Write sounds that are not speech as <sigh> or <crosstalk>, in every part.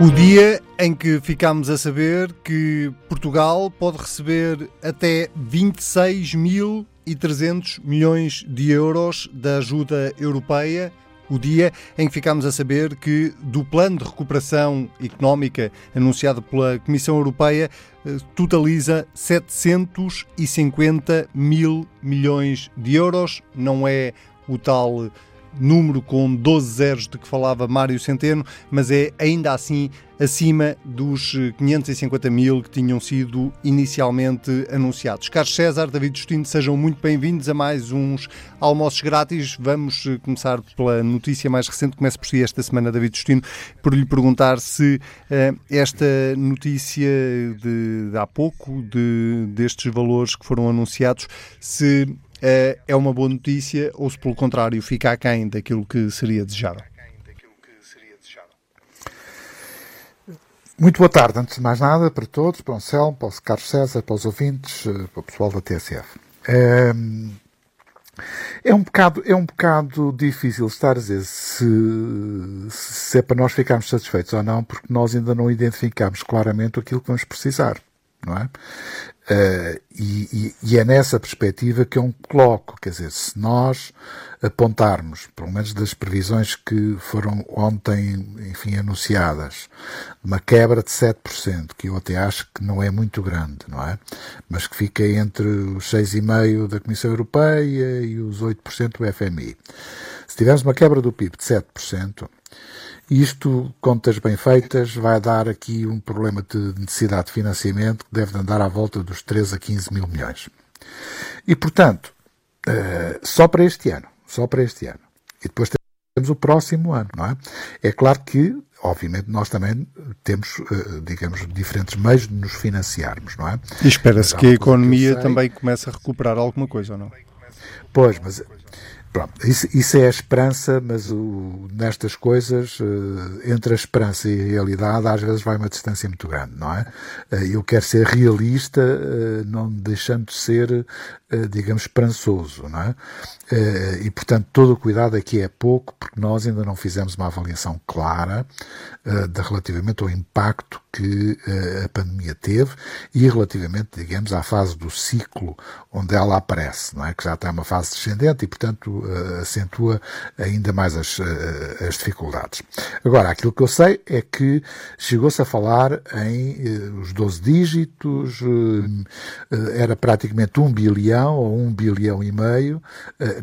O dia em que ficámos a saber que Portugal pode receber até 26.300 milhões de euros da ajuda europeia. O dia em que ficámos a saber que do plano de recuperação económica anunciado pela Comissão Europeia eh, totaliza 750 mil milhões de euros. Não é o tal número com 12 zeros de que falava Mário Centeno, mas é ainda assim acima dos 550 mil que tinham sido inicialmente anunciados. Carlos César, David Justino, sejam muito bem-vindos a mais uns almoços grátis. Vamos eh, começar pela notícia mais recente, começa por si esta semana, David Justino, por lhe perguntar se uh, esta notícia de, de há pouco, de, destes valores que foram anunciados, se é, é uma boa notícia ou se, pelo contrário, fica aquém daquilo que seria desejável? Muito boa tarde, antes de mais nada, para todos, para o Anselmo, para o Carlos César, para os ouvintes, eh, para o pessoal da TSF. É, é, um bocado, é um bocado difícil estar a dizer se, se é para nós ficarmos satisfeitos ou não, porque nós ainda não identificamos claramente aquilo que vamos precisar, não é? Uh, e, e, é nessa perspectiva que eu me coloco, quer dizer, se nós apontarmos, pelo menos das previsões que foram ontem, enfim, anunciadas, uma quebra de 7%, que eu até acho que não é muito grande, não é? Mas que fica entre os 6,5% da Comissão Europeia e os 8% do FMI. Se tivermos uma quebra do PIB de 7%, isto, contas bem feitas, vai dar aqui um problema de necessidade de financiamento que deve andar à volta dos 13 a 15 mil milhões. E, portanto, uh, só para este ano, só para este ano. E depois temos o próximo ano, não é? É claro que, obviamente, nós também temos, uh, digamos, diferentes meios de nos financiarmos, não é? E espera-se que a economia que também comece a recuperar alguma coisa, ou não? Pois, mas Pronto, isso, isso, é a esperança, mas o, nestas coisas, uh, entre a esperança e a realidade, às vezes vai uma distância muito grande, não é? Uh, eu quero ser realista, uh, não deixando de ser, digamos, esperançoso, não é? e, portanto, todo o cuidado aqui é pouco, porque nós ainda não fizemos uma avaliação clara de, relativamente ao impacto que a pandemia teve e relativamente, digamos, à fase do ciclo onde ela aparece, não é? Que já está uma fase descendente e, portanto, acentua ainda mais as, as dificuldades. Agora, aquilo que eu sei é que chegou-se a falar em os 12 dígitos, era praticamente um bilhão ou um bilhão e meio,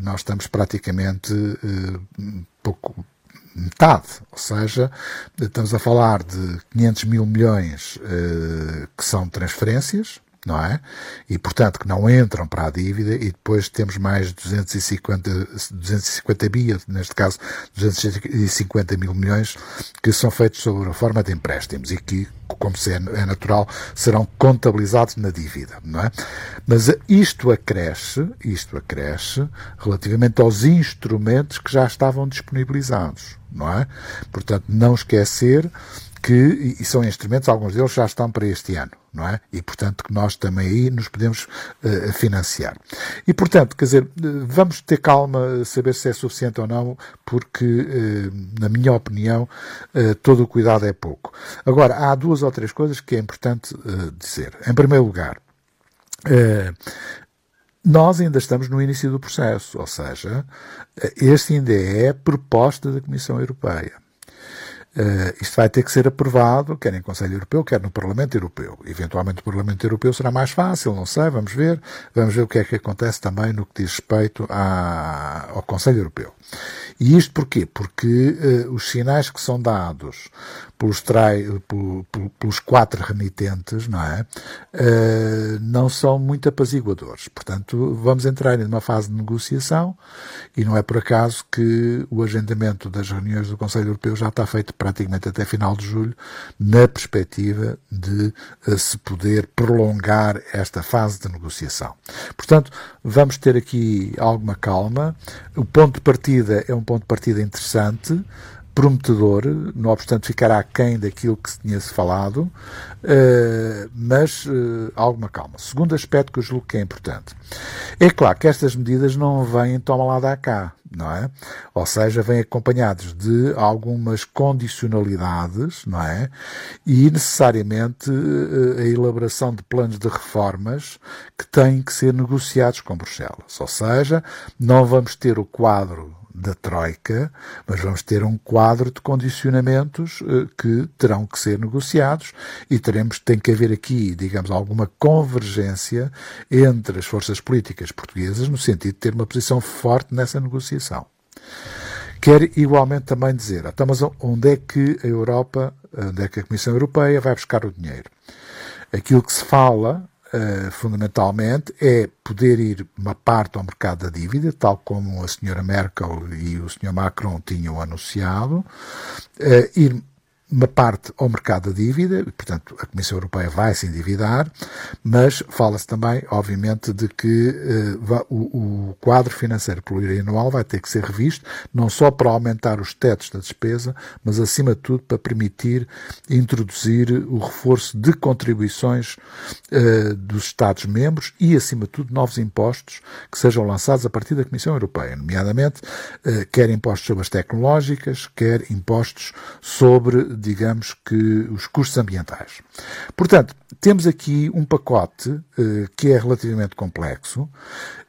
nós estamos praticamente pouco metade, ou seja, estamos a falar de 500 mil milhões que são transferências, não é? E, portanto, que não entram para a dívida e depois temos mais 250, 250 bi, neste caso 250 mil milhões, que são feitos sob a forma de empréstimos e que, como é, é natural, serão contabilizados na dívida, não é? Mas isto acresce, isto acresce relativamente aos instrumentos que já estavam disponibilizados, não é? Portanto, não esquecer que, e são instrumentos, alguns deles já estão para este ano, não é? E, portanto, que nós também aí nos podemos uh, financiar. E, portanto, quer dizer, vamos ter calma, saber se é suficiente ou não, porque, uh, na minha opinião, uh, todo o cuidado é pouco. Agora, há duas ou três coisas que é importante dizer. Em primeiro lugar, nós ainda estamos no início do processo, ou seja, este ainda é proposta da Comissão Europeia. Uh, isto vai ter que ser aprovado, quer em Conselho Europeu, quer no Parlamento Europeu. Eventualmente o Parlamento Europeu será mais fácil, não sei, vamos ver. Vamos ver o que é que acontece também no que diz respeito à, ao Conselho Europeu. E isto porquê? Porque uh, os sinais que são dados pelos, trai, pelos quatro remitentes, não é? Uh, não são muito apaziguadores. Portanto, vamos entrar numa fase de negociação e não é por acaso que o agendamento das reuniões do Conselho Europeu já está feito praticamente até final de julho, na perspectiva de uh, se poder prolongar esta fase de negociação. Portanto, vamos ter aqui alguma calma. O ponto de partida é um ponto de partida interessante, prometedor, não obstante ficar aquém daquilo que se tinha-se falado, uh, mas uh, alguma calma. Segundo aspecto que eu julgo que é importante. É claro que estas medidas não vêm toma lá da cá, não é? Ou seja, vêm acompanhados de algumas condicionalidades, não é? E necessariamente uh, a elaboração de planos de reformas que têm que ser negociados com Bruxelas. Ou seja, não vamos ter o quadro da Troika, mas vamos ter um quadro de condicionamentos eh, que terão que ser negociados e teremos, tem que haver aqui, digamos, alguma convergência entre as forças políticas portuguesas no sentido de ter uma posição forte nessa negociação. Quero igualmente também dizer, então, mas onde é que a Europa, onde é que a Comissão Europeia vai buscar o dinheiro? Aquilo que se fala uh, fundamentalmente, é poder ir uma parte ao mercado da dívida, tal como a senhora Merkel e o senhor Macron tinham anunciado, uh, ir uma parte ao mercado da dívida, portanto a Comissão Europeia vai se endividar, mas fala-se também, obviamente, de que uh, o, o, quadro financeiro plurianual vai ter que ser revisto, não só para aumentar os tetos da despesa, mas acima de tudo para permitir introduzir o reforço de contribuições uh, dos Estados-membros e, acima de tudo, novos impostos que sejam lançados a partir da Comissão Europeia, nomeadamente uh, quer impostos sobre as tecnológicas, quer impostos sobre digamos que, os custos ambientais. Portanto, temos aqui um pacote uh, que é relativamente complexo.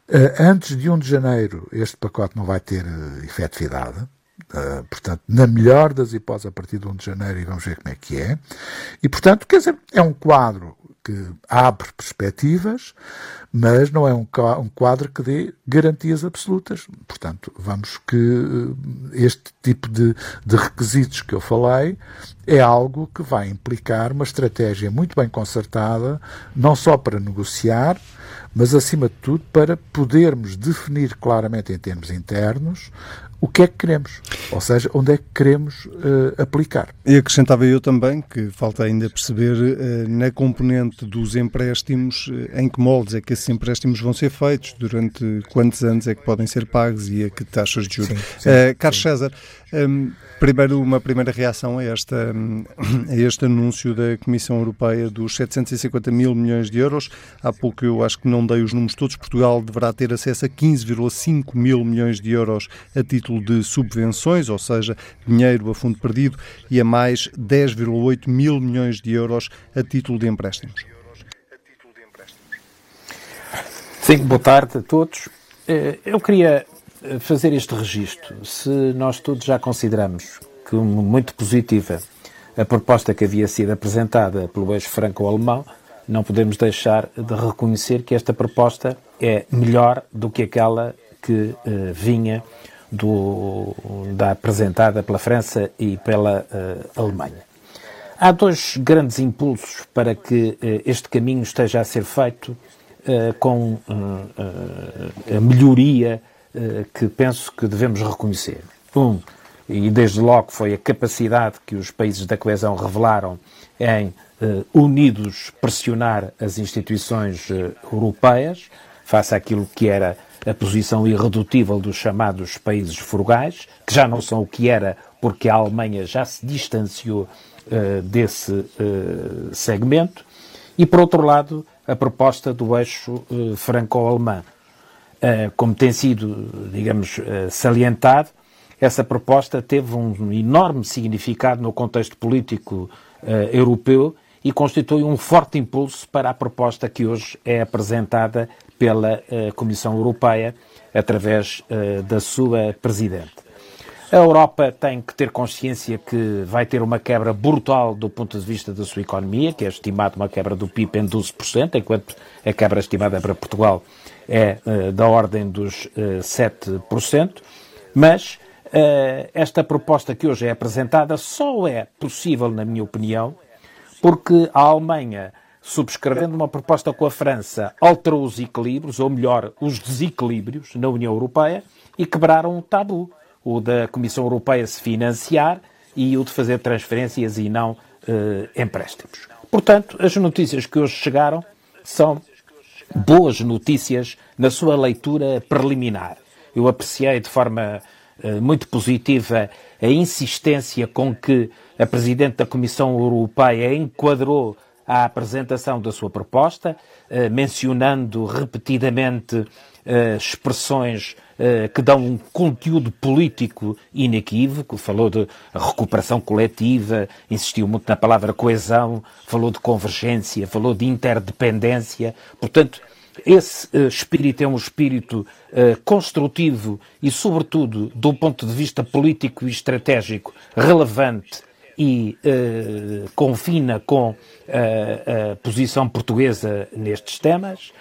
Uh, antes de 1 de janeiro, este pacote não vai ter uh, efetividade. Uh, portanto, na melhor das hipóteses, a partir de 1 de janeiro, e vamos ver como é que é. E, portanto, quer dizer, é um quadro que abre perspectivas, mas não é um, quadro que dê garantias absolutas. Portanto, vamos que eh, este tipo de, de requisitos que eu falei é algo que vai implicar uma estratégia muito bem concertada, não só para negociar, mas acima de tudo para podermos definir claramente em termos internos o que é que queremos, ou seja, onde é que queremos uh, aplicar. E acrescentava eu também que falta ainda perceber uh, na componente dos empréstimos uh, em que moldes é que esses empréstimos vão ser feitos, durante quantos anos é que podem ser pagos e a que taxas de juros. Sim, sim, Carlos sim. César, um, primeiro uma primeira reação a, esta, a este anúncio da Comissão Europeia dos 750 mil milhões de euros. Há pouco eu acho que não dei os números todos. Portugal deverá ter acesso a 15,5 mil milhões de euros a título de subvenções, ou seja, dinheiro a fundo perdido, e a mais 10,8 mil milhões de euros a título de empréstimos. Sim, boa tarde a todos. Eh, eu queria fazer este registro, se nós todos já consideramos que muito positiva a proposta que havia sido apresentada pelo eixo franco-alemão, não podemos deixar de reconhecer que esta proposta é melhor do que aquela que uh, vinha do, da apresentada pela França e pela uh, Alemanha. Há dois grandes impulsos para que uh, este caminho esteja a ser feito com a melhoria eh, que penso que devemos reconhecer. Um, e desde logo foi a capacidade que os países da coesão revelaram em, uh, unidos, pressionar as instituições uh, europeias, face àquilo que era a posição irredutível dos chamados países frugais, que já não são o que era porque a Alemanha já se distanciou desse segmento, e por outro lado, a proposta do eixo franco-alemão, eh, como tem sido, digamos, eh, salientado, essa proposta teve um enorme significado no contexto político eh, europeu e constitui um forte impulso para a proposta que hoje é apresentada pela Comissão Europeia através da sua Presidente. A Europa tem que ter consciência que vai ter uma quebra brutal do ponto de vista da sua economia, que é estimada uma quebra do PIB em 12%, enquanto a quebra estimada para Portugal é uh, da ordem dos uh, eh, 7%, mas uh, esta proposta que hoje é apresentada só é possível, na minha opinião, porque a Alemanha, subscrevendo uma proposta com a França, alterou os equilíbrios, ou melhor, os desequilíbrios na União Europeia e quebraram um tabu, o da Comissão Europeia se financiar e o de fazer transferências e não empréstimos. Portanto, as notícias que hoje chegaram são boas notícias na sua leitura preliminar. Eu apreciei de forma muito positiva a insistência com que a Presidente da Comissão Europeia enquadrou a apresentação da sua proposta, mencionando repetidamente expressões que dão um conteúdo político inequívoco, falou de recuperação coletiva, insistiu muito na palavra coesão, falou de convergência, falou de interdependência. Portanto, esse uh, espírito é um espírito uh, construtivo e, sobretudo, do ponto de vista político e estratégico, relevante e uh, confina com a posição portuguesa nestes temas.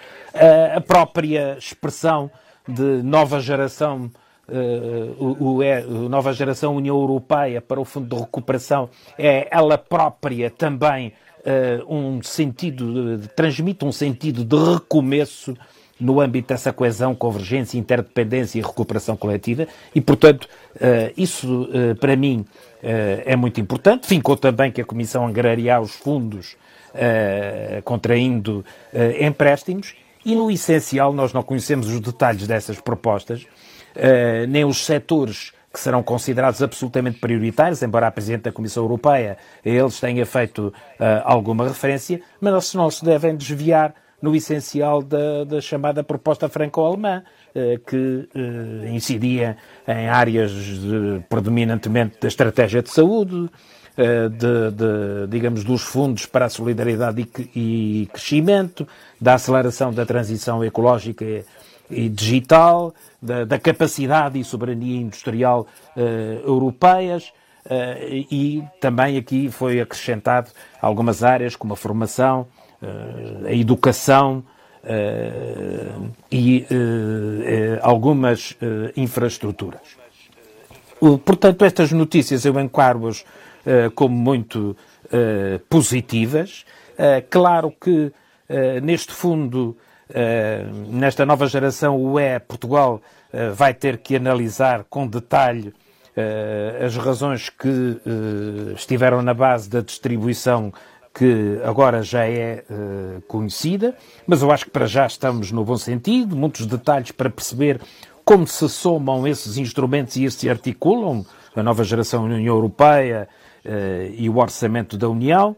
a própria expressão de nova geração Uh, o, o, nova geração União Europeia para o Fundo de Recuperação é ela própria também uh, um sentido, uh, transmite um sentido de recomeço no âmbito dessa coesão, convergência, interdependência e recuperação coletiva e, portanto, uh, isso para mim é muito importante. Fincou também que a Comissão angariar os fundos contraindo empréstimos e, no essencial, nós não conhecemos os detalhes dessas propostas, nem os setores que serão considerados absolutamente prioritários, embora a Presidente da Comissão Europeia eles tenha feito uh, alguma referência, mas não se devem desviar no essencial da, da chamada proposta franco-alemã, uh, que uh, incidia em áreas de, predominantemente da estratégia de saúde, de, de, digamos, dos fundos para a solidariedade e, e crescimento, da aceleração da transição ecológica e digital, da, da capacidade e soberania industrial uh, europeias. Uh, e também aqui foi acrescentado algumas áreas como a formação, uh, a educação e algumas infraestruturas. Portanto, estas notícias eu enquadro-as como muito positivas. Claro que neste fundo nesta nova geração, o E Portugal vai ter que analisar com detalhe as razões que estiveram na base da distribuição que agora já é conhecida, mas eu acho que para já estamos no bom sentido, muitos detalhes para perceber como se somam esses instrumentos e se articulam, a nova geração União Europeia e o orçamento da União,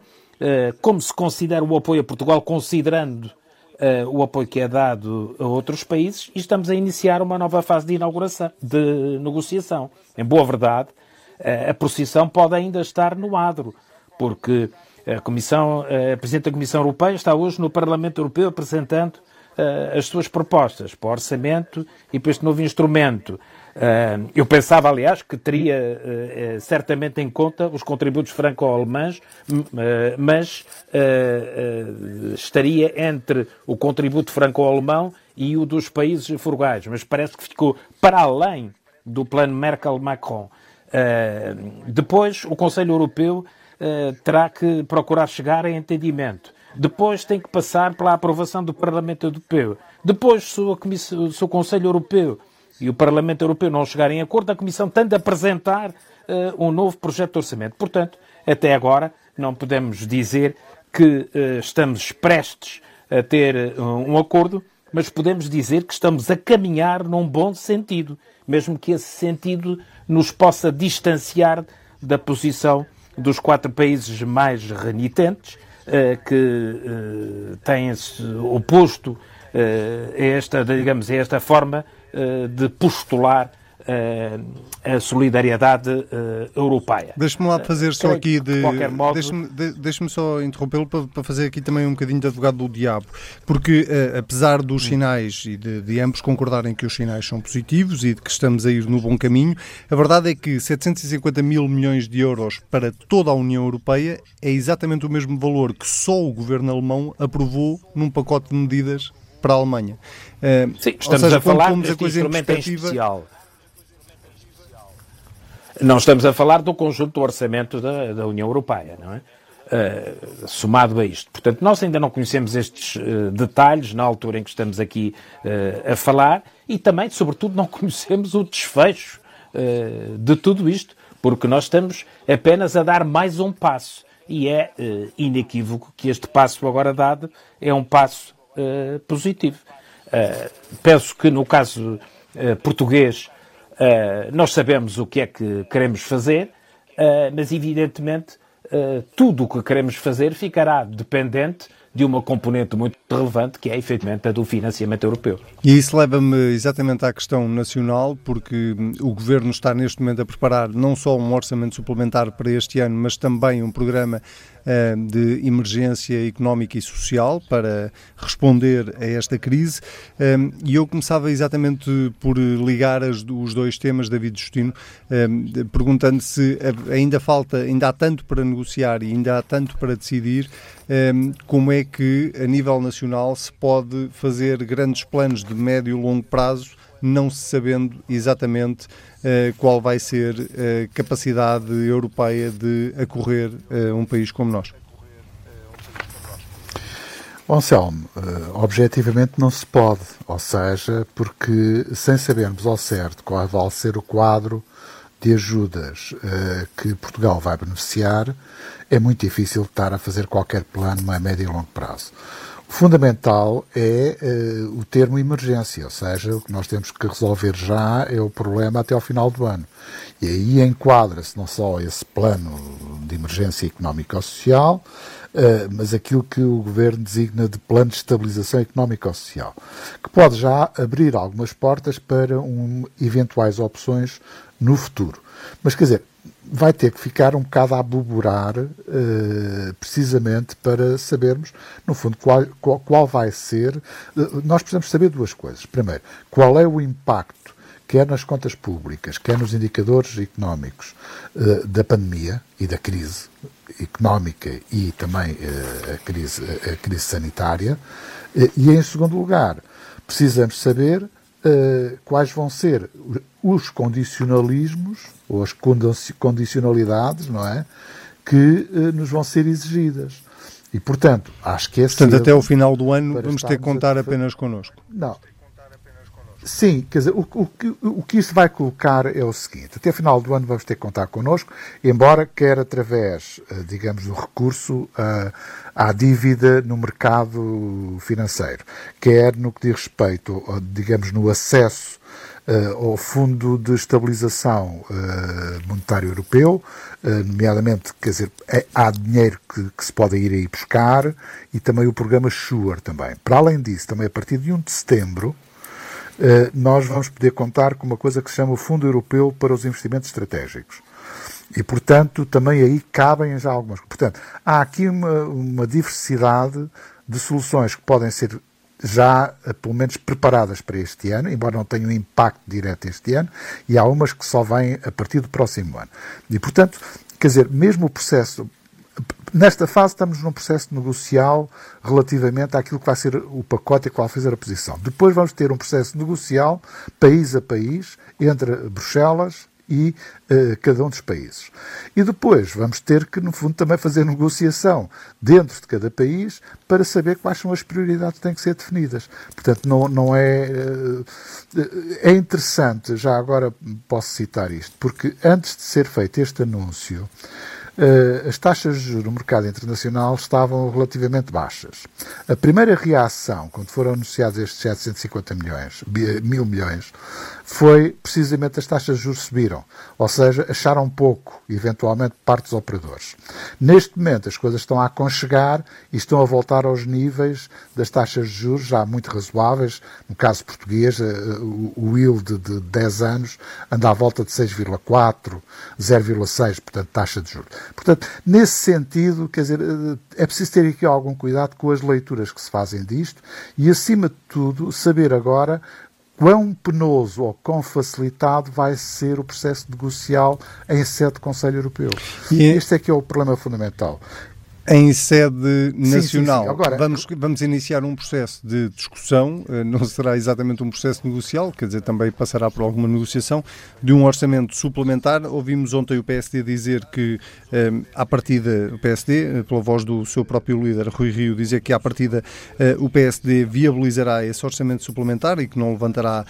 como se considera o apoio a Portugal, considerando uh, o apoio que é dado a outros países e estamos a iniciar uma nova fase de inauguração, de negociação. Em boa verdade, a procissão pode ainda estar no adro, porque a Comissão, a Presidente da Comissão Europeia está hoje no Parlamento Europeu apresentando as suas propostas para o orçamento e para este novo instrumento. Uh, eu pensava, aliás, que teria uh, certamente em conta os contributos franco-alemães, mas estaria entre o contributo franco-alemão e o dos países frugais. Mas parece que ficou para além do plano Merkel-Macron. depois, o Conselho Europeu terá que procurar chegar a entendimento. Depois tem que passar pela aprovação do Parlamento Europeu. Depois, se o Conselho Europeu e o Parlamento Europeu não chegarem a acordo, a Comissão tem de apresentar uh, um novo projeto de orçamento. Portanto, até agora, não podemos dizer que uh, estamos prestes a ter uh, um acordo, mas podemos dizer que estamos a caminhar num bom sentido, mesmo que esse sentido nos possa distanciar da posição dos quatro países mais renitentes, que têm-se oposto a esta, digamos, a esta forma de postular eh, a solidariedade uh, europeia. Deixe-me lá fazer só aqui de. de qualquer modo... Deixe-me de, deixe só interrompê-lo para, para, fazer aqui também um bocadinho de advogado do diabo, porque uh, apesar dos hum. sinais e de, de, ambos concordarem que os sinais são positivos e de que estamos a ir no bom caminho, a verdade é que 750 mil milhões de euros para toda a União Europeia é exatamente o mesmo valor que só o governo alemão aprovou num pacote de medidas para a Alemanha. Uh, Sim, estamos seja, a falar deste coisa instrumento em, em especial. Não estamos a falar do conjunto do orçamento da, da União Europeia, não é? Uh, somado a isto. Portanto, nós ainda não conhecemos estes uh, detalhes na altura em que estamos aqui uh, a falar e também, sobretudo, não <laughs> conhecemos o desfecho de tudo isto, porque nós estamos apenas a dar mais um passo. E é inequívoco que este passo agora dado é um passo positivo. Uh, penso que no caso uh, português nós sabemos o que é que queremos fazer, mas evidentemente tudo o que queremos fazer ficará dependente de uma componente muito relevante, que é efetivamente a do financiamento europeu. E isso leva-me exatamente à questão nacional, porque hum, o Governo está neste momento a preparar não só um orçamento suplementar para este ano, mas também um programa de emergência económica e social para responder a esta crise. Um, e eu começava exatamente por ligar os dois temas, David Justino, um, perguntando se ainda falta, ainda há tanto para negociar e ainda há tanto para decidir como é que, a nível nacional, se pode fazer grandes planos de médio e longo prazo, não se sabendo exatamente uh, qual vai ser a capacidade europeia de acorrer uh, um país como nós? Bom, Selmo, uh, objetivamente não se pode, ou seja, porque sem sabermos ao certo qual vai ser o quadro de ajudas que Portugal vai beneficiar, é muito difícil estar a fazer qualquer plano a médio e longo prazo. Fundamental é uh, o termo emergência, ou seja, o que nós temos que resolver já é o problema até ao final do ano. E aí enquadra-se não só esse plano de emergência económica ou social, uh, mas aquilo que o Governo designa de plano de estabilização económica ou social, que pode já abrir algumas portas para um, eventuais opções no futuro. Mas quer dizer, vai ter que ficar um bocado a aboborar, uh, precisamente para sabermos, no fundo, qual, qual, qual vai ser. Uh, nós precisamos saber duas coisas. Primeiro, qual é o impacto, quer nas contas públicas, quer nos indicadores económicos uh, da pandemia e da crise económica e também a, crise, a crise sanitária. e, em segundo lugar, precisamos saber quais vão ser os condicionalismos ou as condicionalidades, não é? Que uh, nos vão ser exigidas. E, portanto, acho que é Portanto, até o final do ano vamos ter que contar a... apenas connosco. Não. Sim, quer dizer, o, o, o, que isso vai colocar é o seguinte: até final do ano vamos ter que contar connosco, embora quer através, eh, digamos, do recurso uh, à dívida no mercado financeiro, quer no que diz respeito, digamos, no acesso uh, ao Fundo de Estabilização uh, Monetário Europeu, uh, nomeadamente, quer dizer, é, há dinheiro que, que, se pode ir aí buscar e também o programa SURE também. Para além disso, também a partir de 1 de setembro, nós vamos poder contar com uma coisa que se chama o Fundo Europeu para os Investimentos Estratégicos. E, portanto, também aí cabem já algumas. Portanto, há aqui uma, uma diversidade de soluções que podem ser já, eh, pelo menos, preparadas para este ano, embora não tenham impacto direto este ano, e há umas que só vêm a partir do próximo ano. E, portanto, quer dizer, mesmo o processo. Nesta fase estamos num processo negocial relativamente àquilo que vai ser o pacote e qual fazer a posição. Depois vamos ter um processo negocial, país a país, entre Bruxelas e uh, cada um dos países. E depois vamos ter que, no fundo, também fazer negociação dentro de cada país para saber quais são as prioridades que têm que ser definidas. Portanto, não, não é. Uh, é interessante, já agora posso citar isto, porque antes de ser feito este anúncio, as taxas de juros no mercado internacional estavam relativamente baixas. A primeira reação, quando foram anunciados estes 750 milhões, mil milhões, foi precisamente as taxas de juros subiram, ou seja, acharam pouco, eventualmente, parte dos operadores. Neste momento, as coisas estão a aconchegar e estão a voltar aos níveis das taxas de juros já muito razoáveis. No caso português, eh, o yield de 10 anos anda à volta de 6,4, 0,6, portanto, taxa de juros. Portanto, nesse sentido, quer dizer, eh, é preciso ter aqui algum cuidado com as leituras que se fazem disto e, acima de tudo, saber agora quão penoso ou quão facilitado vai ser o processo negocial em sede do Conselho Europeu. E este é que é o problema fundamental em sede nacional. Sim, sim, sim. Agora, vamos, vamos iniciar um processo de discussão, eh, não será exatamente um processo negocial, quer dizer, também passará por alguma negociação, de um orçamento suplementar. Ouvimos ontem o PSD dizer que, eh, à partida, o PSD, eh, pela voz do seu próprio líder, Rui Rio, dizer que, à partida, o PSD viabilizará esse orçamento suplementar e que não levantará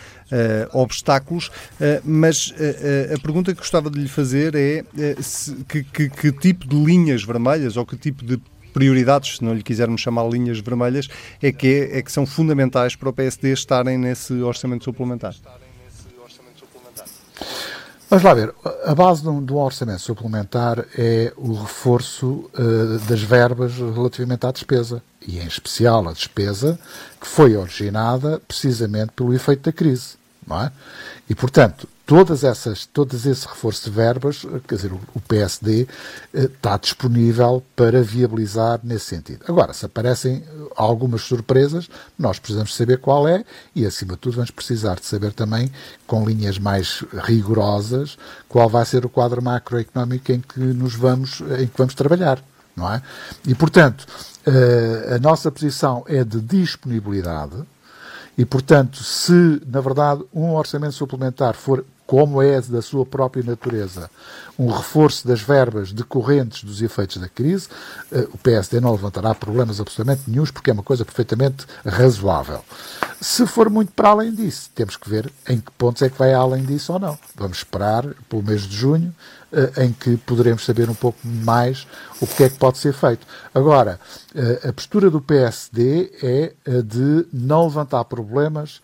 obstáculos, mas a pergunta que gostava de lhe fazer é se, que, que, que tipo de linhas vermelhas ou que tipo de prioridades, se não lhe quisermos chamar linhas vermelhas, é que, é, é que são fundamentais para o PSD estarem nesse orçamento suplementar. Vamos lá ver, a base de de um orçamento suplementar é o reforço uh, das verbas relativamente à despesa, e em especial a despesa que foi originada precisamente pelo efeito da crise, não é? E, portanto, todas essas, todos esse reforço de verbas, quer dizer, o PSD eh, está disponível para viabilizar nesse sentido. Agora, se aparecem algumas surpresas, nós precisamos saber qual é e, acima de tudo, vamos precisar de saber também, com linhas mais rigorosas, qual vai ser o quadro macroeconómico em que nos vamos, em que vamos trabalhar. Não é? E, portanto, eh, a nossa posição é de disponibilidade, e, portanto, se, na verdade, um orçamento suplementar for como é da sua própria natureza, um reforço das verbas decorrentes dos efeitos da crise, eh, o PSD não levantará problemas absolutamente nenhums, porque é uma coisa perfeitamente razoável. Se for muito para além disso, temos que ver em que pontos é que vai além disso ou não. Vamos esperar pelo mês de junho, eh, em que poderemos saber um pouco mais o que é que pode ser feito. Agora, eh, a postura do PSD é de não levantar problemas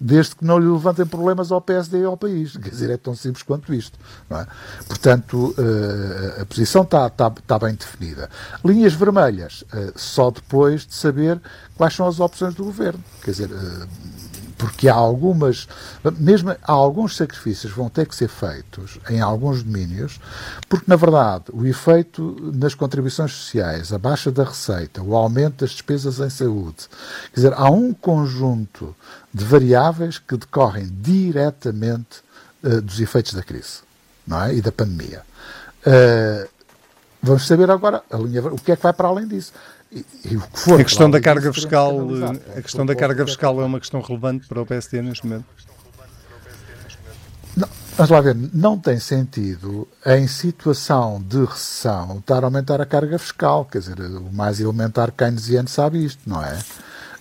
desde que não lhe levantem problemas ao PSD e ao país. Quer dizer, é tão simples quanto isto. É? Portanto, uh, a posição está, está, está, bem definida. Linhas vermelhas, uh, só depois de saber quais são as opções do governo. Quer dizer, porque há algumas, mesmo há alguns sacrifícios vão ter que ser feitos em alguns domínios, porque na verdade o efeito nas contribuições sociais, a baixa da receita, o aumento das despesas em saúde, quer dizer, há um conjunto de variáveis que decorrem diretamente uh, dos efeitos da crise não é? e da pandemia. Uh, vamos saber agora linha, o que é que vai para além disso. A questão da carga fiscal, a questão da carga fiscal é uma questão relevante para o PSD neste momento. Não, mas lá ver, não tem sentido em situação de recessão estar a aumentar a carga fiscal, quer dizer, o mais elementar keynesiano sabe isto, não é?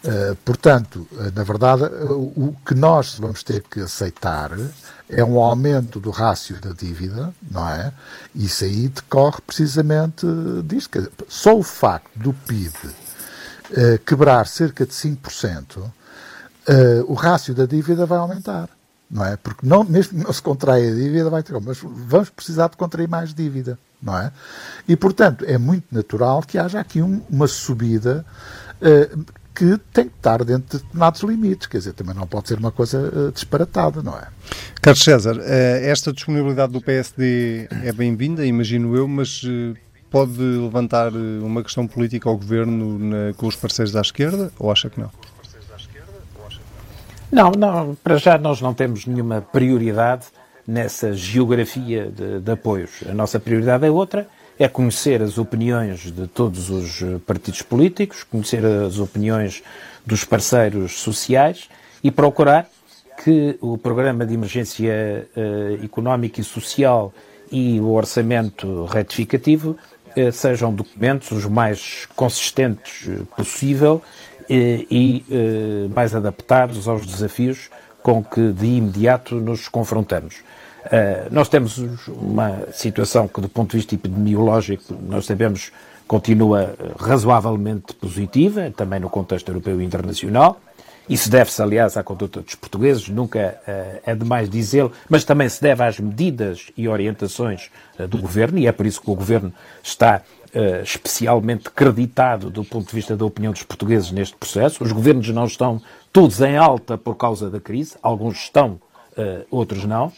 Uh, portanto, uh, na verdade, uh, o que nós vamos ter que aceitar é um aumento do rácio da dívida, não é? Isso aí decorre precisamente disso. Só o facto do PIB quebrar cerca de 5%, uh, eh, o rácio da dívida vai aumentar, não é? Porque não, mesmo que não se contraia a dívida, vai ter, mas vamos precisar de contrair mais dívida, não é? E, portanto, é muito natural que haja aqui um, uma subida uh, que tem que estar dentro de determinados limites, quer dizer, também não pode ser uma coisa uh, disparatada, não é? Carlos César, uh, esta disponibilidade do PSD é bem-vinda, imagino eu, mas uh, pode levantar uma questão política ao governo na, com os parceiros da esquerda ou acha que não? Não, não, para já nós não temos nenhuma prioridade nessa geografia de, de apoios. A nossa prioridade é outra é conhecer as opiniões de todos os eh, partidos políticos, conhecer as opiniões dos parceiros sociais e procurar que o programa de emergência uh, económica e social e o orçamento retificativo uh, sejam documentos os mais consistentes possível e mais adaptados aos desafios com que de imediato nos confrontamos. Uh, nós temos uma situação que, do ponto de vista epidemiológico, nós sabemos continua razoavelmente positiva, também no contexto europeu e internacional. Isso deve-se, aliás, à conduta dos portugueses, nunca uh, é demais dizê-lo, mas também se deve às medidas e orientações uh, do governo, e é por isso que o governo está uh, especialmente creditado do ponto de vista da opinião dos portugueses neste processo. Os governos não estão todos em alta por causa da crise, alguns estão, outros não.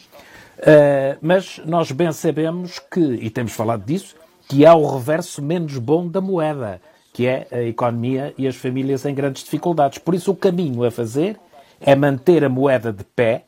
Uh, mas nós bem sabemos que, e temos falado disso, que há o reverso menos bom da moeda, que é a economia e as famílias em grandes dificuldades. Por isso, o caminho a fazer é manter a moeda de pé,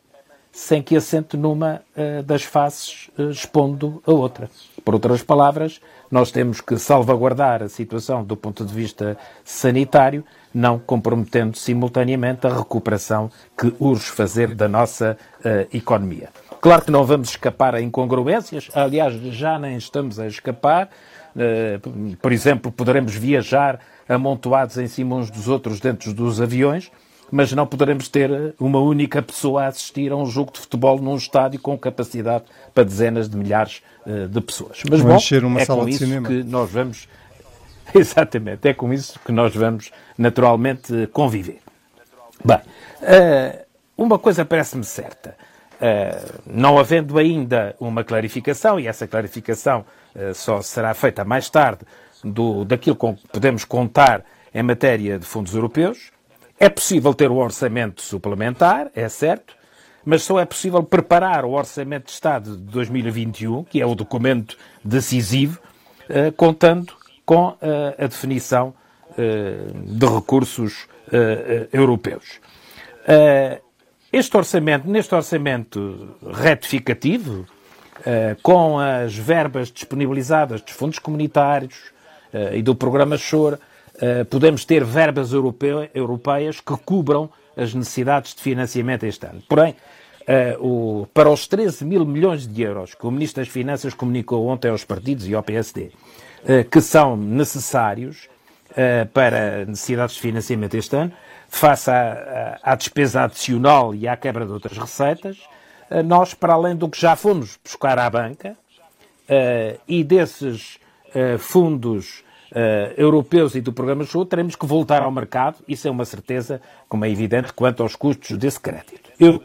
sem que assente numa uh, das faces, uh, expondo a outra. Por outras palavras, nós temos que salvaguardar a situação do ponto de vista sanitário, não comprometendo simultaneamente a recuperação que urge fazer da nossa uh, economia. Claro que não vamos escapar a incongruências, aliás, já nem estamos a escapar. Eh, por exemplo, poderemos viajar amontoados em cima uns dos outros dentro dos aviões, mas não poderemos ter uma única pessoa a assistir a um jogo de futebol num estádio com capacidade para dezenas de milhares eh, de pessoas. Mas bom, é com isso cinema. que nós vamos <laughs> exatamente, é com isso que nós vamos naturalmente conviver. Bem, eh, uma coisa parece-me certa. Não havendo ainda uma clarificação, e essa clarificação só será feita mais tarde do, daquilo com que podemos contar em matéria de fundos europeus, é possível ter o orçamento suplementar, é certo, mas só é possível preparar o Orçamento de Estado de 2021, que é o documento decisivo, contando com a definição de recursos europeus. Este orçamento, neste orçamento retificativo, com as verbas disponibilizadas dos fundos comunitários e do programa SURE, podemos ter verbas europeias que cubram as necessidades de financiamento este ano. Porém, para os 13 mil milhões de euros que o Ministro das Finanças comunicou ontem aos partidos e ao PSD, que são necessários para necessidades de financiamento este ano, face à, à, despesa adicional e à quebra de outras receitas, eh, nós, para além do que já fomos buscar à banca, uh, e desses fundos europeus e do programa SUR, teremos que voltar ao mercado, isso é uma certeza, como é evidente, quanto aos custos desse crédito. Eu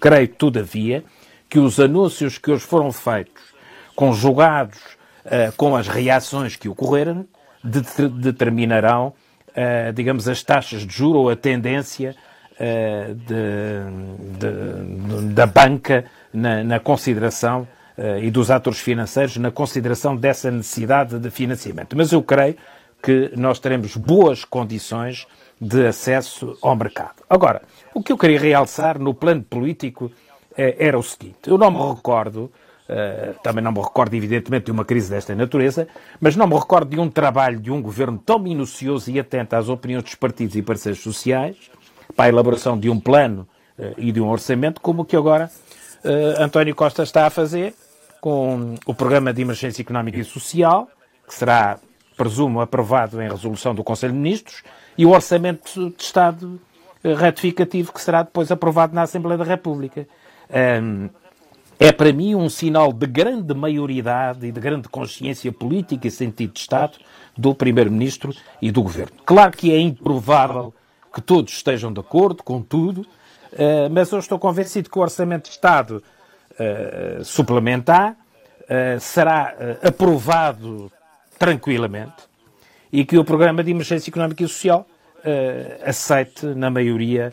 creio, todavia, que os anúncios que hoje foram feitos, conjugados com as reações que ocorreram, de determinarão uh, digamos, as taxas de juro ou a tendência uh, de, de, de, da banca na, na consideração uh, e dos atores financeiros na consideração dessa necessidade de financiamento. Mas eu creio que nós teremos boas condições de acesso ao mercado. Agora, o que eu queria realçar no plano político era o seguinte: eu não me recordo Uh, também não me recordo, evidentemente, de uma crise desta natureza, mas não me recordo de um trabalho de um governo tão minucioso e atento às opiniões dos partidos e parceiros sociais para a elaboração de um plano uh, e de um orçamento, como o que agora uh, António Costa está a fazer com o Programa de Emergência Económica e Social, que será, presumo, aprovado em resolução do Conselho de Ministros, e o Orçamento de Estado retificativo, que será depois aprovado na Assembleia da República. É para mim um sinal de grande maioridade e de grande consciência política e sentido de Estado do Primeiro-Ministro e do Governo. Claro que é improvável que todos estejam de acordo com tudo, eh, mas eu estou convencido que o Orçamento de Estado eh, suplementar eh, será aprovado tranquilamente e que o Programa de Emergência Económica e Social aceite, na maioria,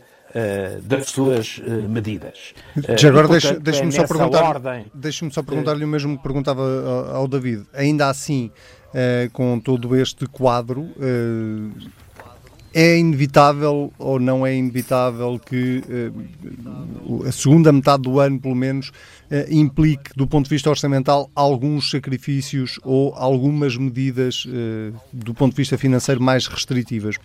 das suas uh, medidas. Já agora deixa é só perguntar, deixe só perguntar-lhe o mesmo que perguntava ao, ao David. Ainda assim, com todo este quadro, é inevitável ou não é inevitável que a segunda metade do ano, pelo menos, implique, do ponto de vista orçamental, alguns sacrifícios ou algumas medidas, do ponto de vista financeiro, mais restritivas?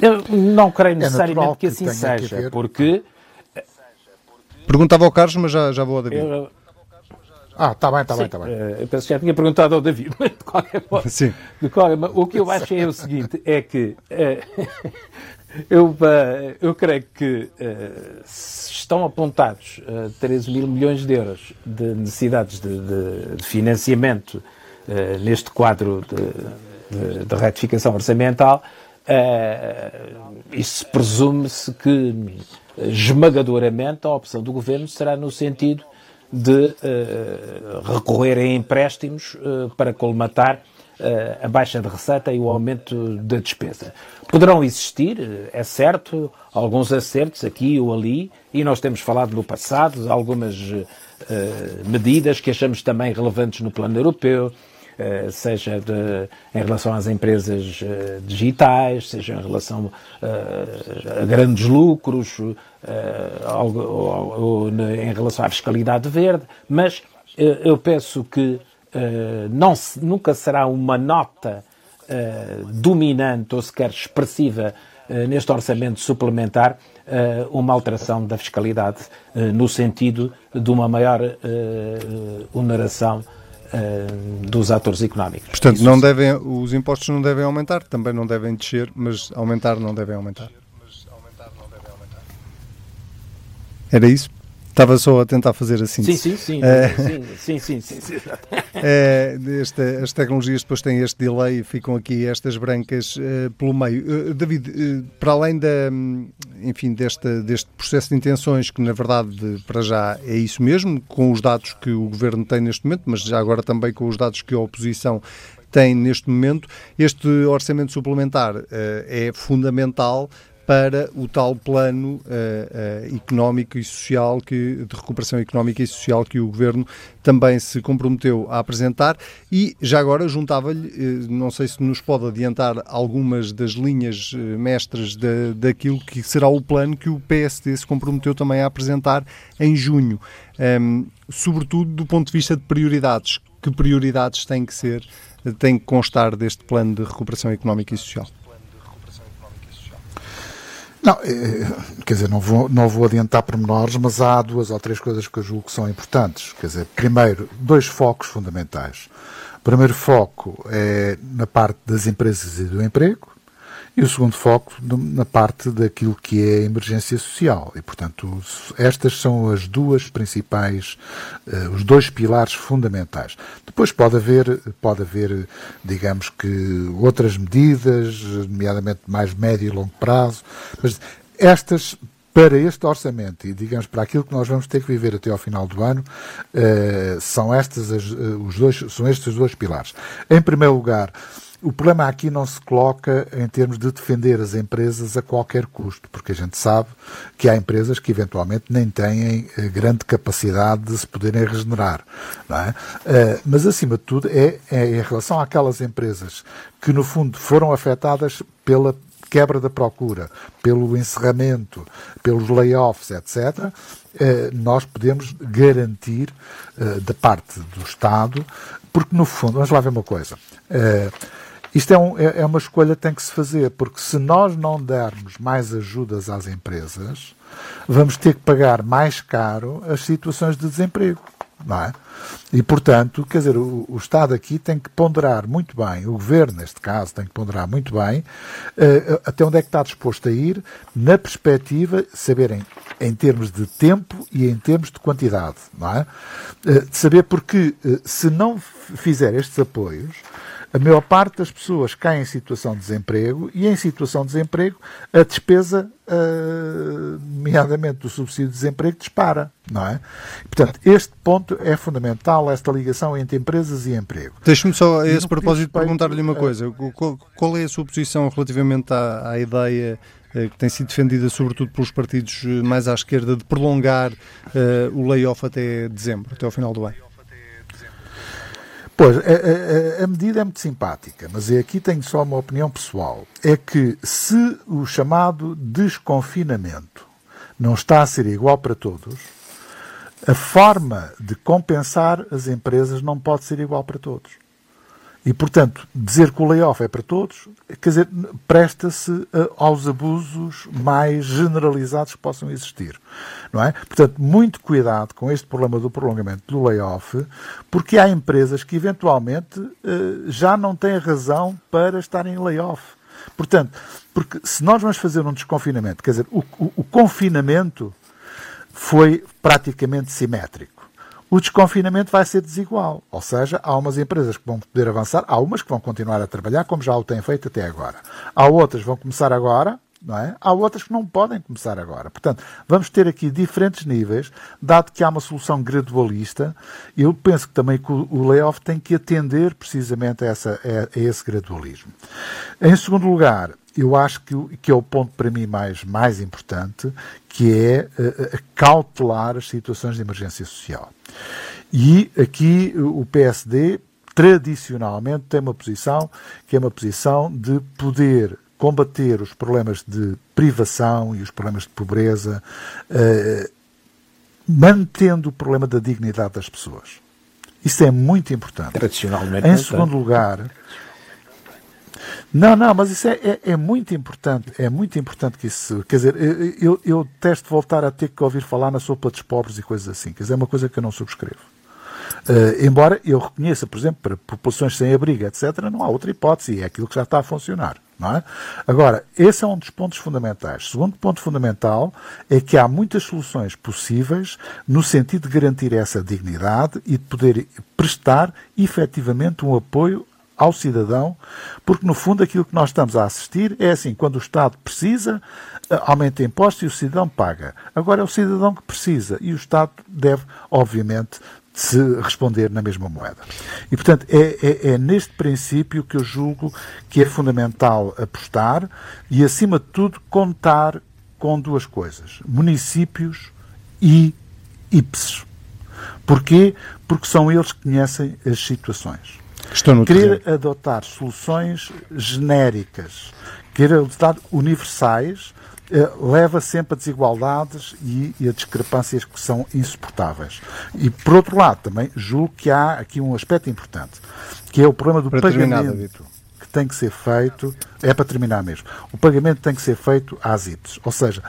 Eu não creio é necessariamente é que assim que seja, porque. Perguntava ao Carlos, mas já, já vou ao David. Eu... Ah, está bem, está bem, está bem. Eh, eu penso que já tinha perguntado ao David, <laughs> mas de qualquer modo. Sim. De qualquer, o que eu acho é o seguinte: é que. É, <laughs> eu, eu creio que uh, estão apontados uh, 13 mil milhões de euros de necessidades de, de, de financiamento uh, neste quadro de, de, de retificação orçamental isso presume-se que esmagadoramente a opção do governo será no sentido de uh, recorrer a empréstimos uh, para colmatar a baixa de receita e o aumento da despesa. Poderão existir, é certo, alguns acertos aqui ou ali, e nós temos falado no passado de algumas medidas que achamos também relevantes no plano europeu, seja de, em relação às empresas eh, digitais, seja em relação eh, a grandes lucros, ou, em relação à fiscalidade verde, mas eu penso que não, nunca será uma nota dominante ou sequer expressiva neste orçamento suplementar uma alteração da fiscalidade no sentido de uma maior oneração dos atores económicos. Portanto, Isso não devem, os impostos não devem aumentar, também não devem descer, mas aumentar não devem aumentar. Era isso? Estava só a tentar fazer assim. Sim, sim, sim. Uh, sim, sim, sim. Uh, <laughs> esta, as tecnologias depois têm este delay e ficam aqui estas brancas uh, pelo meio. David, para além da, enfim, deste, deste processo de intenções, que na verdade para já é isso mesmo, com os dados que o Governo tem neste momento, mas já agora também com os dados que a oposição tem neste momento, este orçamento suplementar é fundamental para o tal plano uh, uh, económico e social que, de recuperação económica e social que o Governo também se comprometeu a apresentar e já agora juntava-lhe, uh, não sei se nos pode adiantar algumas das linhas mestras da, daquilo que será o plano que o PSD se comprometeu também a apresentar em junho, um, ehm, sobretudo do ponto de vista de prioridades. Que prioridades têm que ser, têm que constar deste plano de recuperação económica e social? Não, eh, quer dizer, não vou, não vou adiantar pormenores, mas há duas ou três coisas que eu julgo que são importantes. Quer dizer, primeiro, dois focos fundamentais. O primeiro foco é na parte das empresas e do emprego, e o segundo foco na parte daquilo que é a emergência social. E, portanto, estas são as duas principais, uh, os dois pilares fundamentais. Depois pode haver, pode haver, digamos que, outras medidas, nomeadamente mais médio e longo prazo, mas estas para este orçamento e, digamos, para aquilo que nós vamos ter que viver até ao final do ano, uh, são, estas as, uh, os dois, são estes os dois pilares. Em primeiro lugar, o problema aqui não se coloca em termos de defender as empresas a qualquer custo, porque a gente sabe que há empresas que eventualmente nem têm eh, grande capacidade de se poderem regenerar. É? Eh, mas, acima de tudo, é, é em relação àquelas empresas que, no fundo, foram afetadas pela quebra da procura, pelo encerramento, pelos layoffs, etc., eh, nós podemos garantir da parte do Estado, porque no fundo, vamos lá ver uma coisa. Isto é, um, é, é, uma escolha que tem que se fazer, porque se nós não dermos mais ajudas às empresas, vamos ter que pagar mais caro as situações de desemprego. Não é? E, portanto, quer dizer, o, o, Estado aqui tem que ponderar muito bem, o Governo, neste caso, tem que ponderar muito bem uh, até onde é que está disposto a ir, na perspectiva, saberem em termos de tempo e em termos de quantidade, não é? Uh, de saber porque, uh, se não fizer estes apoios, a maior parte das pessoas cai em situação de desemprego e em situação de desemprego a despesa, uh, nomeadamente do subsídio de desemprego, dispara, não é? Portanto, este ponto é fundamental, esta ligação entre empresas e emprego. Deixe-me só, a esse propósito, perguntar-lhe uma coisa. Qual é a sua posição relativamente à, à ideia eh, que tem sido defendida sobretudo pelos partidos eh, mais à esquerda de prolongar uh, o layoff até dezembro, até ao final do ano? Pois, a, a, a, medida é muito simpática, mas aqui tenho só uma opinião pessoal. É que se o chamado desconfinamento não está a ser igual para todos, a forma de compensar as empresas não pode ser igual para todos. E, portanto, dizer que o layoff é para todos, quer dizer, presta-se aos abusos mais generalizados que possam existir. Não é? Portanto, muito cuidado com este problema do prolongamento do layoff, porque há empresas que eventualmente eh, já não têm razão para estarem em layoff. Portanto, porque se nós vamos fazer um desconfinamento, quer dizer, o, o, o confinamento foi praticamente simétrico o desconfinamento vai ser desigual. Ou seja, há umas empresas que vão poder avançar, há umas que vão continuar a trabalhar como já o têm feito até agora. Há outras que vão começar agora, não é? Há outras que não podem começar agora. Portanto, vamos ter aqui diferentes níveis, dado que há uma solução gradualista. Eu penso que também que o layoff tem que atender precisamente a, essa, a esse gradualismo. Em segundo lugar, eu acho que, que é o ponto para mim mais, mais importante, que é uh, cautelar as situações de emergência social. E aqui o PSD tradicionalmente tem uma posição que é uma posição de poder combater os problemas de privação e os problemas de pobreza, uh, mantendo o problema da dignidade das pessoas. Isso é muito importante. Tradicionalmente. Em segundo lugar, não, não, mas isso é, é, é, muito importante. É muito importante que isso. Quer dizer, eu, eu testo voltar a ter que ouvir falar na sopa dos pobres e coisas assim. Quer dizer, é uma coisa que eu não subscrevo. Uh, embora eu reconheça, por exemplo, para populações sem abrigo, etc., não há outra hipótese, é aquilo que já está a funcionar. É? Agora, esse é um dos pontos fundamentais. Segundo ponto fundamental é que há muitas soluções possíveis no sentido de garantir essa dignidade e de poder prestar efetivamente um apoio ao cidadão, porque no fundo aquilo que nós estamos a assistir é assim, quando o Estado precisa, eh, aumenta impostos e o cidadão paga. Agora é o cidadão que precisa e o Estado deve, obviamente, se responder na mesma moeda. E, portanto, é, é, é, neste princípio que eu julgo que é fundamental apostar e, acima de tudo, contar com duas coisas: municípios e IPSES. Porquê? Porque são eles que conhecem as situações. Querer adotar soluções genéricas, querer adotar universais, leva sempre a desigualdades e, e, a discrepâncias que são insuportáveis. E, por outro lado, também julgo que há aqui um aspecto importante, que é o problema do para pagamento que tem que ser feito, é para terminar mesmo, o pagamento tem que ser feito às IPs. Ou seja,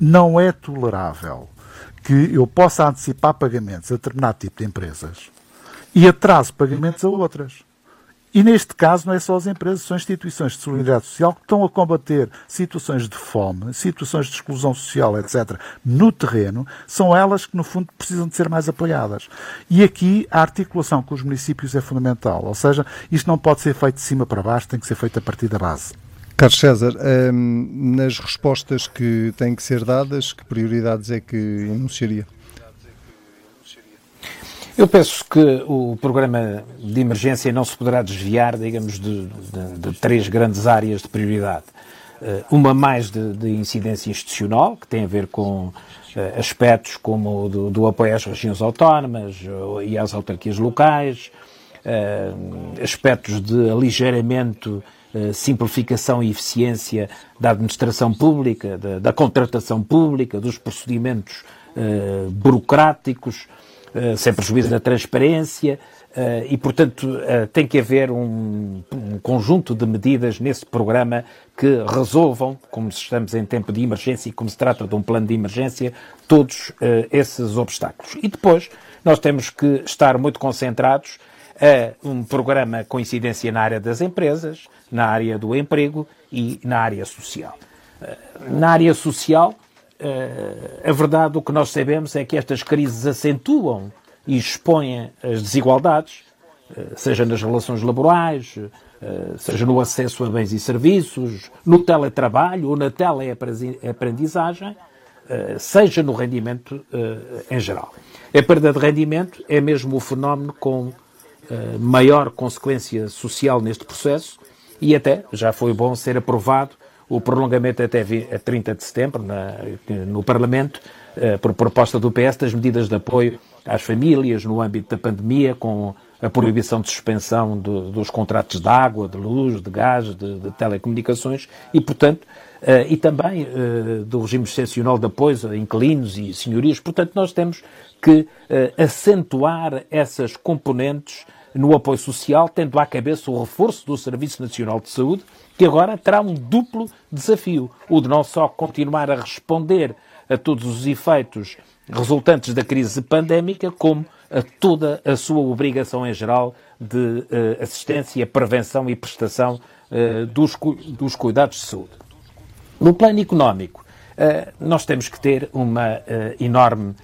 não é tolerável que eu possa antecipar pagamentos a determinado tipo de empresas e atraso pagamentos a outras. E neste caso não é só as empresas, são instituições de solidariedade social que estão a combater situações de fome, situações de exclusão social, etc., no terreno, são elas que, no fundo, precisam de ser mais apoiadas. E aqui a articulação com os municípios é fundamental, ou seja, isto não pode ser feito de cima para baixo, tem que ser feito a partir da base. Carlos César, hum, nas respostas que têm que ser dadas, que prioridades é que enunciaria? Eu penso que o programa de emergência não se poderá desviar, digamos, de, de, de três grandes áreas de prioridade. Uh, uma mais de, de, incidência institucional, que tem a ver com uh, aspectos como do, do, apoio às regiões autónomas e às autarquias locais, aspectos de aligeiramento, simplificação e eficiência da administração pública, da, da contratação pública, dos procedimentos burocráticos, eh, sem prejuízo da transparência, uh, e, portanto, uh, tem que haver um, um, conjunto de medidas nesse programa que resolvam, como estamos em tempo de emergência e como se trata de um plano de emergência, todos esses obstáculos. E depois, nós temos que estar muito concentrados a um programa com incidência na área das empresas, na área do emprego e na área social. Na área social, a verdade, o que nós sabemos é que estas crises acentuam e expõem as desigualdades, eh, seja nas relações laborais, eh, seja no acesso a bens e serviços, no teletrabalho ou na teleaprendizagem, eh, seja no rendimento em geral. A perda de rendimento é mesmo o fenómeno com maior consequência social neste processo e até já foi bom ser aprovado o prolongamento até a 30 de setembro na, no Parlamento, eh, por proposta do PS, das medidas de apoio às famílias no âmbito da pandemia, com a proibição de suspensão do, dos contratos de água, de luz, de gás, de, de telecomunicações e, portanto, uh, e também uh, do regime excepcional de apoio a inquilinos e senhorias. Portanto, nós temos que acentuar essas componentes no apoio social, tendo à cabeça o reforço do Serviço Nacional de Saúde, que agora terá um duplo desafio: o de não só continuar a responder a todos os efeitos resultantes da crise pandémica, como a toda a sua obrigação em geral de uh, assistência, prevenção e prestação uh, dos, cu dos cuidados de saúde. No plano económico, uh, nós temos que ter uma enorme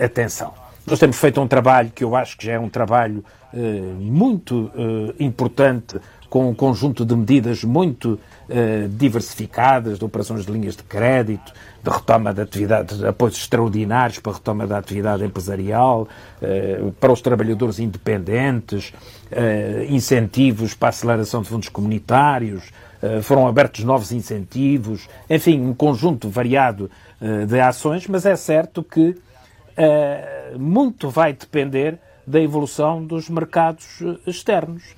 atenção. Nós temos feito um trabalho que eu acho que já é um trabalho muito importante com um conjunto de medidas muito uh, diversificadas, de operações de linhas de crédito, de retoma de atividades, de apoios extraordinários para a retoma da atividade empresarial, uh, para os trabalhadores independentes, uh, incentivos para a aceleração de fundos comunitários, foram abertos novos incentivos, enfim, um conjunto variado de ações, mas é certo que muito vai depender da evolução dos mercados externos.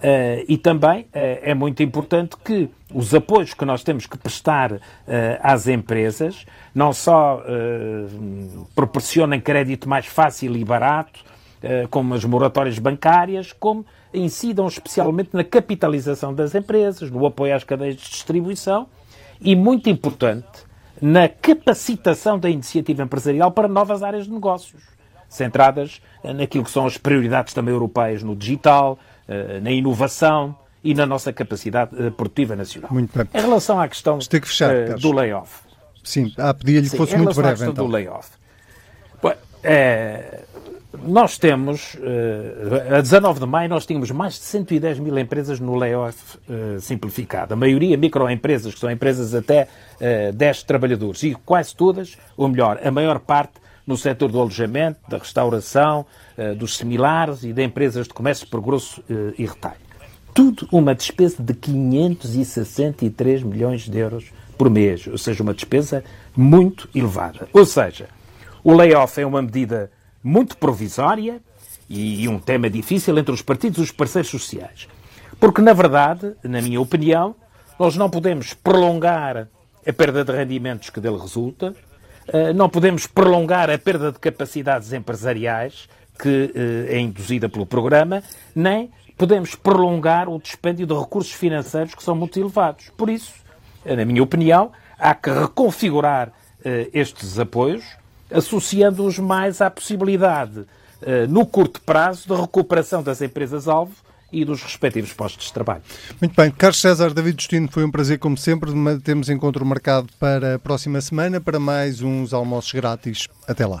Uh, e também uh, é muito importante que os apoios que nós temos que prestar uh, às empresas não só proporcionem crédito mais fácil e barato, como as moratórias bancárias, como incidam especialmente na capitalização das empresas, no apoio às cadeias de distribuição e, muito importante, na capacitação da iniciativa empresarial para novas áreas de negócios, centradas naquilo que são as prioridades também europeias no digital, eh, na inovação e na nossa capacidade uh, produtiva nacional. Muito bem. Em relação à questão que fechar, uh, do layoff. Sim, ah, pedia-lhe que fosse muito breve. À questão então. do layoff. Bom, é, nós temos, a 19 de maio, nós tínhamos mais de 110 mil empresas no layoff simplificado. A maioria microempresas, que são empresas até uh, 10 trabalhadores. E quase todas, ou melhor, a maior parte no setor do alojamento, da restauração, uh, dos similares e de empresas de comércio por grosso uh, e retalho. Tudo uma despesa de 563 milhões de euros por mês, ou seja, uma despesa muito elevada. Ou seja, o layoff é uma medida muito provisória e, um tema difícil entre os partidos e os parceiros sociais. Porque, na verdade, na minha opinião, nós não podemos prolongar a perda de rendimentos que dele resulta, eh, não podemos prolongar a perda de capacidades empresariais que eh, é induzida pelo programa, nem podemos prolongar o dispêndio de recursos financeiros que são muito elevados. Por isso, na minha opinião, há que reconfigurar eh, estes apoios, associando-os mais à possibilidade, no curto prazo, de recuperação das empresas-alvo e dos respectivos postos de trabalho. Muito bem. Carlos César, David Justino, foi um prazer como sempre. Temos encontro marcado para a próxima semana para mais uns almoços grátis. Até lá.